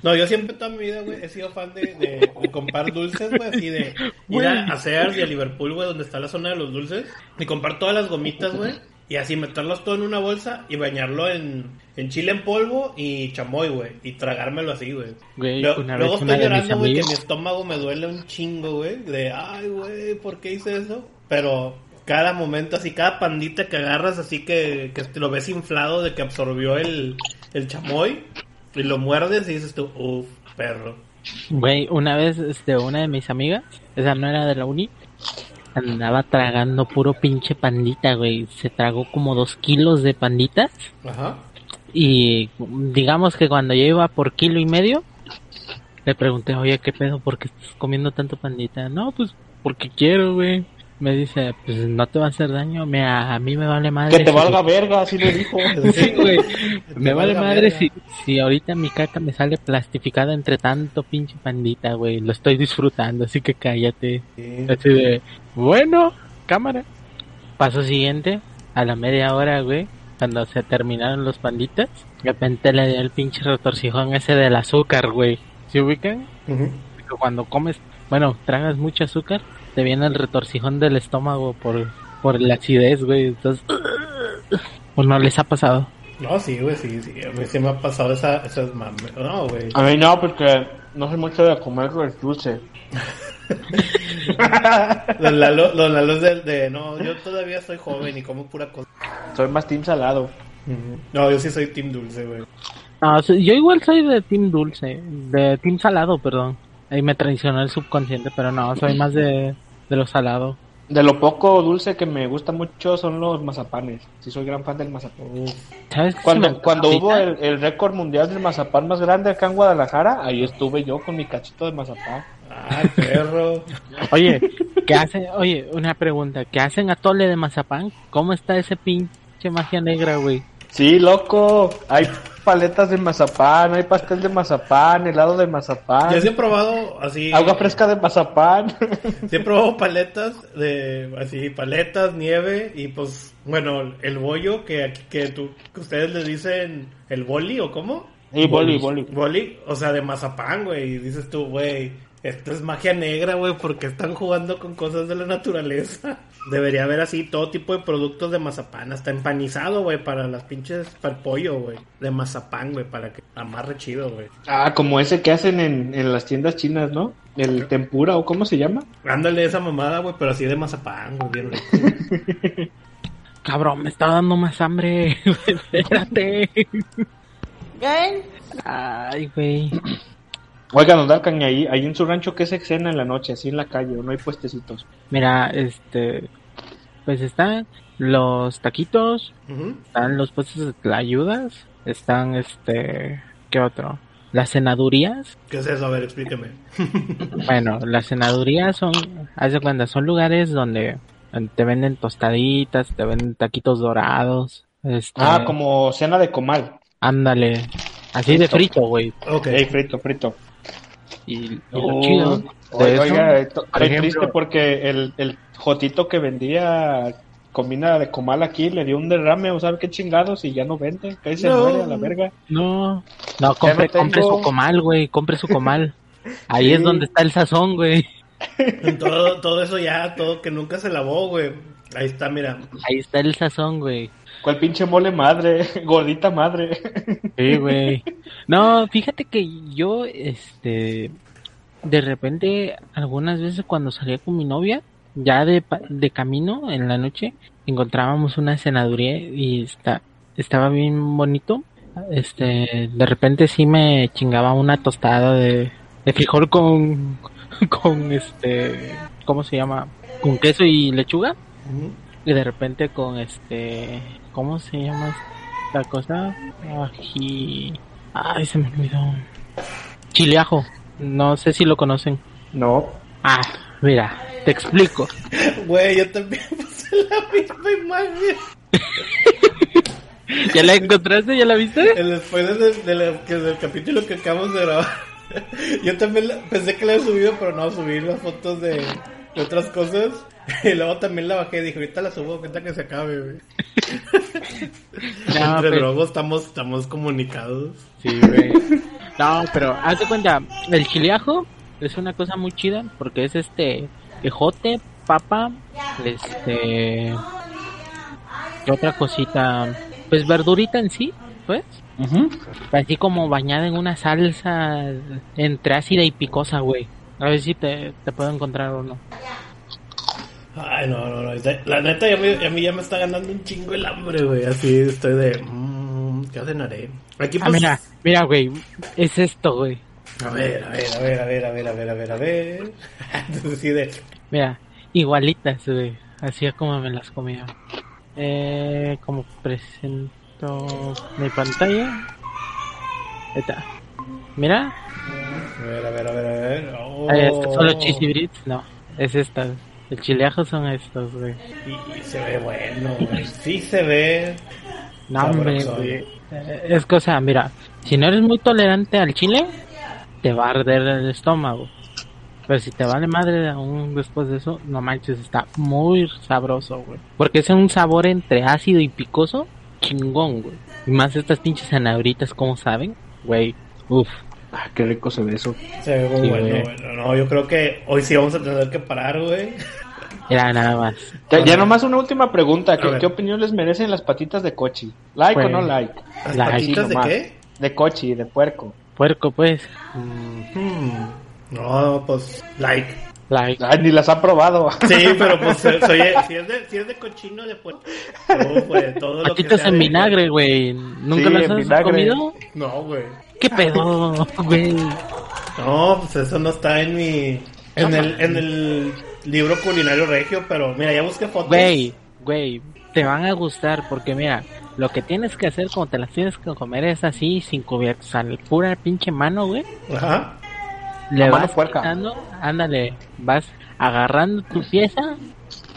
No, yo siempre toda mi vida, güey, he sido fan de, de, de comprar dulces, güey, así de ir a, a Sears y a Liverpool, güey, donde está la zona de los dulces, y comprar todas las gomitas, güey, y así meterlos todo en una bolsa y bañarlo en, en chile en polvo y chamoy, güey, y tragármelo así, güey. Güey, Luego, luego estoy llorando, güey, que mi estómago me duele un chingo, güey, de, ay, güey, ¿por qué hice eso? Pero cada momento, así, cada pandita que agarras, así que, que lo ves inflado de que absorbió el, el chamoy, y lo muerdes y dices tú, uff, perro. Güey, una vez, este, una de mis amigas, esa no era de la uni, andaba tragando puro pinche pandita, güey. Se tragó como dos kilos de panditas. Ajá. Y digamos que cuando yo iba por kilo y medio, le pregunté, oye, ¿qué pedo? ¿Por qué estás comiendo tanto pandita? No, pues porque quiero, güey. Me dice, pues no te va a hacer daño, me, a, a mí me vale madre. Que te si- valga verga, así le dijo. Sí, güey. Me vale madre verga. si, si ahorita mi caca me sale plastificada entre tanto pinche pandita, güey. Lo estoy disfrutando, así que cállate. Así de, bueno, cámara. Paso siguiente, a la media hora, güey, cuando se terminaron los panditas, de repente le dio el pinche retorcijón ese del azúcar, güey. ¿Se ubican? Que Cuando comes, bueno, tragas mucho azúcar, te viene el retorcijón del estómago por, por la acidez, güey. Entonces, ¿o no les ha pasado? No, sí, güey, sí, sí. A mí sí me ha pasado esa, esas mames. No, güey. A mí no, porque no soy mucho de comer el dulce. Don Lalo, don Lalo de, de, no, yo todavía soy joven y como pura cosa. Soy más team salado. No, yo sí soy team dulce, güey. No, yo igual soy de team dulce, de team salado, perdón. Ahí me traicionó el subconsciente, pero no, soy más de, de lo salado. De lo poco dulce que me gusta mucho son los mazapanes. Sí, soy gran fan del mazapán. ¿Sabes me Cuando, cuando hubo el, el récord mundial del mazapán más grande acá en Guadalajara, ahí estuve yo con mi cachito de mazapán. Ay, perro. Oye, ¿qué hacen? Oye, una pregunta, ¿qué hacen atole de mazapán? ¿Cómo está ese pinche magia negra, güey? Sí, loco. Hay paletas de mazapán, hay pastel de mazapán, helado de mazapán, Yo sí he probado así. agua fresca de mazapán. Sí he probado paletas de, así, paletas, nieve y pues, bueno, el bollo que aquí, que tú, que ustedes le dicen el boli o cómo? y boli, boli. Boli, o sea, de mazapán, güey. Y dices tú, güey, esto es magia negra, güey, porque están jugando con cosas de la naturaleza. Debería haber así todo tipo de productos de mazapán, hasta empanizado, güey, para las pinches, para el pollo, güey, de mazapán, güey, para que amarre chido, güey. Ah, como ese que hacen en, en las tiendas chinas, ¿no? El tempura o cómo se llama. Ándale esa mamada, güey, pero así de mazapán, güey, bien rico. Cabrón, me está dando más hambre. Espérate. ¿Qué? Ay, güey. Oigan, don Darkan, ahí, ahí en su rancho, ¿qué se cena en la noche? Así en la calle, ¿o no hay puestecitos? Mira, este, pues están los taquitos, están los puestos de tlayudas, están este, ¿qué otro? Las cenadurías. ¿Qué es eso? A ver, explíqueme. Bueno, las cenadurías son, haz de cuenta, son lugares donde te venden tostaditas, te venden taquitos dorados. Este, Ah, como cena de comal. Ándale, así de frito, güey. Ok. Frito, frito. Y, y Oh, lo chido de Oiga, eso, oiga, esto- por estoy ejemplo- triste porque el, el jotito que vendía comida de comal aquí le dio un derrame o sabe qué chingados y ya no vende. Que ahí se No. muere a la verga. No, no, compre, no compre su comal, güey, compre su comal. Ahí Sí. es donde está el sazón, güey. Todo, todo eso ya, todo que nunca se lavó, güey. Ahí está, mira. Ahí está el sazón, güey. ¿Cuál pinche mole madre? Gordita madre. Sí, güey. No, fíjate que yo, este, de repente, algunas veces cuando salía con mi novia, ya de, pa- de camino en la noche, encontrábamos una cenaduría y está, estaba bien bonito. Este, de repente sí me chingaba una tostada de, de frijol con, con este, ¿cómo se llama? Con queso y lechuga. Y de repente con este, ¿cómo se llama esta cosa? Ají. Ay, se me olvidó. Chileajo. No sé si lo conocen. No. Ah, mira, te explico. Güey, yo también puse la misma imagen. ¿Ya la encontraste? ¿Ya la viste? El después de, de la- que del capítulo que acabamos de grabar. Yo también la- pensé que la había subido, pero no, subí las fotos de, de otras cosas. Y luego también la bajé y dije, ahorita la subo, ahorita que se acabe, güey. No, Entre pero- luego estamos, estamos comunicados. Sí, güey. No, pero haz de cuenta, el chileajo es una cosa muy chida porque es este ejote, papa, este ¿qué otra cosita, pues verdurita en sí, pues, así como bañada en una salsa entre ácida y picosa, güey. A ver si te, te puedo encontrar o no. Ay, no, no, no. La neta, ya me, a mí ya me está ganando un chingo el hambre, güey. Así estoy de. Mmm, ¿Qué cenaré? Aquí, Ah, pues. mira, mira, güey, es esto, güey. A ver, a ver, a ver, a ver, a ver, a ver, a ver, a ver. Entonces, sí, de. Mira, igualitas, güey. Así es como me las comía. Eh, como presento mi pantalla. Ahí está. Mira, A ver, a ver, a ver, a ver. Oh. eh, son los cheesy. No, es esta. El chileajo son estos, güey. Y, y se ve bueno, güey. Sí se ve. No, hombre, güey. Eh, Es cosa, mira, si no eres muy tolerante al chile, te va a arder el estómago. Pero si te vale madre aún después de eso, no manches, está muy sabroso, güey. Porque es un sabor entre ácido y picoso, chingón, güey. Y más estas pinches zanahoritas, como saben, güey. Uf. Ah, qué rico se ve eso. Se ve muy Sí, bueno, güey. bueno. No, yo creo que hoy sí vamos a tener que parar, güey. Era nada más. Ya, ya nomás una última pregunta. ¿Qué, qué opinión les merecen las patitas de cochi? ¿Like Pues, o no like? ¿Las La- patitas de qué? De cochi, de puerco. Puerco, pues. Hmm. No, pues. Like. Like. Ay, ni las ha probado. Sí, pero pues soy, si, es de, si es de cochino de puerco. No, güey, todo lo que Patitas en vinagre, güey. ¿Nunca Sí, las has vinagre. comido? No, güey. ¿Qué pedo, güey? No, pues eso no está en mi. En el, en el libro culinario regio, pero mira, ya busqué fotos. Güey, güey, te van a gustar porque mira, lo que tienes que hacer como te las tienes que comer es así, sin cubiertos, o sea, la pura pinche mano, güey. Ajá. Le A mano vas quitando, ándale, vas agarrando tu pieza,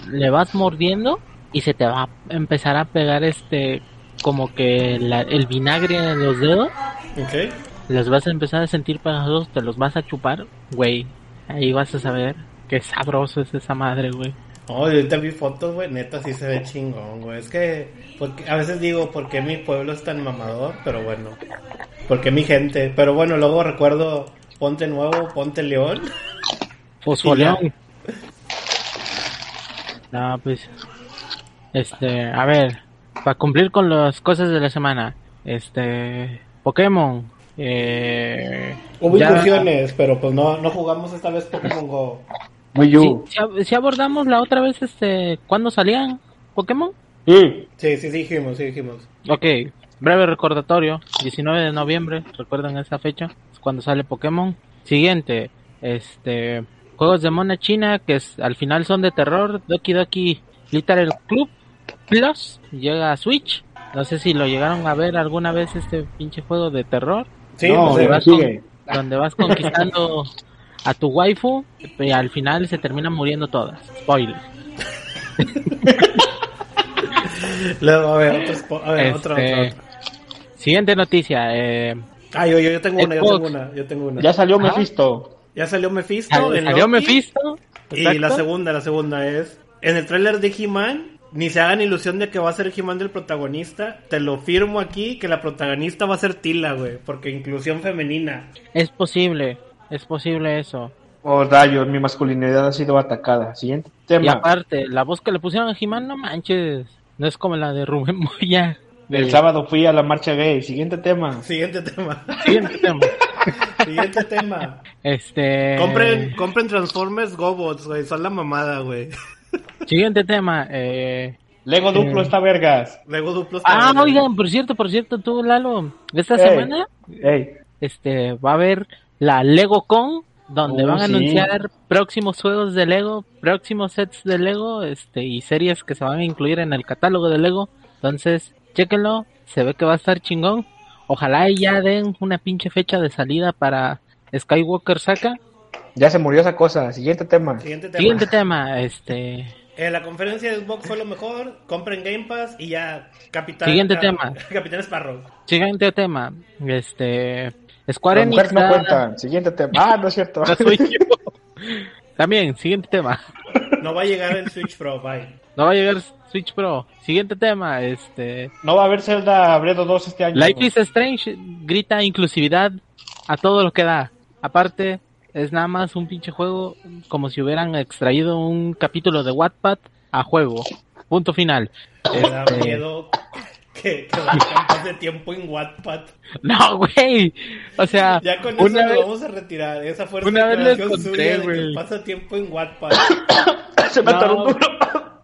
le vas mordiendo y se te va a empezar a pegar este, como que la- el vinagre en los dedos, Ok. los vas a empezar a sentir pegajosos, te los vas a chupar, güey. Ahí vas a saber qué sabroso es esa madre, güey. No, yo ahorita vi fotos, güey, neta sí se ve chingón, güey. Es que porque, a veces digo, ¿por qué mi pueblo es tan mamador? Pero bueno, porque mi gente. Pero bueno, luego recuerdo Ponte Nuevo, Ponte León. Fosfoleón. No, pues. Este, a ver. Para cumplir con las cosas de la semana. Este. Pokémon. Eh. Hubo ya- incursiones, pero pues no, no jugamos esta vez Pokémon Go. Muy Sí, sí abordamos la otra vez, este. ¿Cuándo salían Pokémon? Sí. Sí, sí, sí dijimos, sí dijimos. Ok. Breve recordatorio. 19 de noviembre. Recuerden esa fecha. Es cuando sale Pokémon. Siguiente. Este. Juegos de mona china que es, al final son de terror. Doki Doki Literal Club Plus llega a Switch. No sé si lo llegaron a ver alguna vez este pinche juego de terror. Sí, No, pues, donde, eh, vas sigue. con- donde vas conquistando a tu waifu y al final se terminan muriendo todas. Spoiler. luego, a ver, otro, spo- a ver, otra, Este, otra. Siguiente noticia. Eh, Ah, yo, yo, yo tengo una, yo tengo una, yo tengo una. Ya salió Ajá. Mephisto. Ya salió Mephisto. sal- salió Loki. Mephisto. Y la segunda, la segunda es, en el tráiler de He-Man, ni se hagan ilusión de que va a ser He-Man del protagonista, te lo firmo aquí, que la protagonista va a ser Tila, güey, porque inclusión femenina. Es posible, es posible eso. Oh, rayos, mi masculinidad ha sido atacada. Siguiente Y tema. aparte, la voz que le pusieron a He-Man, no manches, no es como la de Rubén Moya. El sábado fui a la marcha gay. Siguiente tema. Siguiente tema. Siguiente tema. Siguiente tema. Este. Compren, compren Transformers GoBots, güey, son la mamada, güey. Siguiente tema. Eh, Lego Duplo Eh. está vergas. Luego duplos. Ah, oigan, por cierto, por cierto, tú, Lalo, esta Ey. semana Ey, este va a haber la Lego Con donde Oh, van a sí. anunciar próximos juegos de Lego, próximos sets de Lego, este y series que se van a incluir en el catálogo de Lego. Entonces, chéquenlo, se ve que va a estar chingón. Ojalá ya den una pinche fecha de salida para Skywalker Saga. Ya se murió esa cosa. Siguiente tema. Siguiente tema. Siguiente tema, este Eh, la conferencia de Xbox fue lo mejor. Compren Game Pass y ya. Capitán. Siguiente ah, tema. Capitán Sparrow. siguiente tema, este Square Enix no cuentan. Siguiente tema. Ah, no es cierto. No soy yo. También, siguiente tema. No va a llegar el Switch Pro. Bye. No va a llegar Switch Pro. Siguiente tema, este No va a haber Zelda Breath of 2 este año. Life is Strange grita inclusividad a todo lo que da. Aparte, es nada más un pinche juego como si hubieran extraído un capítulo de Wattpad a juego. Punto final. Me da Este, miedo que, que tiempo en Wattpad. No, güey. O sea, Ya con eso una lo vez, vamos a retirar. Esa fuerza una vez que güey. pasa tiempo en Wattpad. Se me No. duro.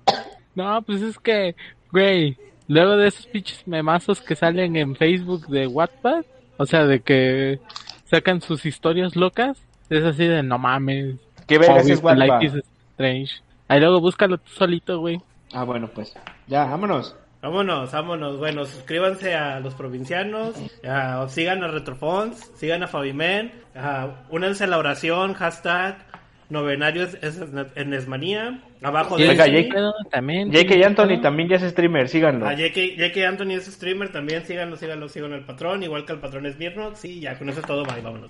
No, pues es que, güey, luego de esos pinches memazos que salen en Facebook de Wattpad, o sea, de que sacan sus historias locas, es así de no mames. ¿Qué vergas es Wattpad? Life is Strange. Ahí luego búscalo tú solito, güey. Ah, bueno, pues. Ya, vámonos. Vámonos, vámonos. Bueno, suscríbanse a los provincianos, ah, sigan a Retrofons, sigan a Fabimen, ah, únanse a la oración, hashtag novenarios es- en Esmanía, abajo de Venga, Destiny. Jake. También. J.K. tiene Anthony también ya es streamer, síganlo. A J.K. J.K. Anthony es streamer también, síganlo, síganlo, síganlo al patrón, igual que al patrón es Mirnox, y ya, con eso es todo, bye, vámonos.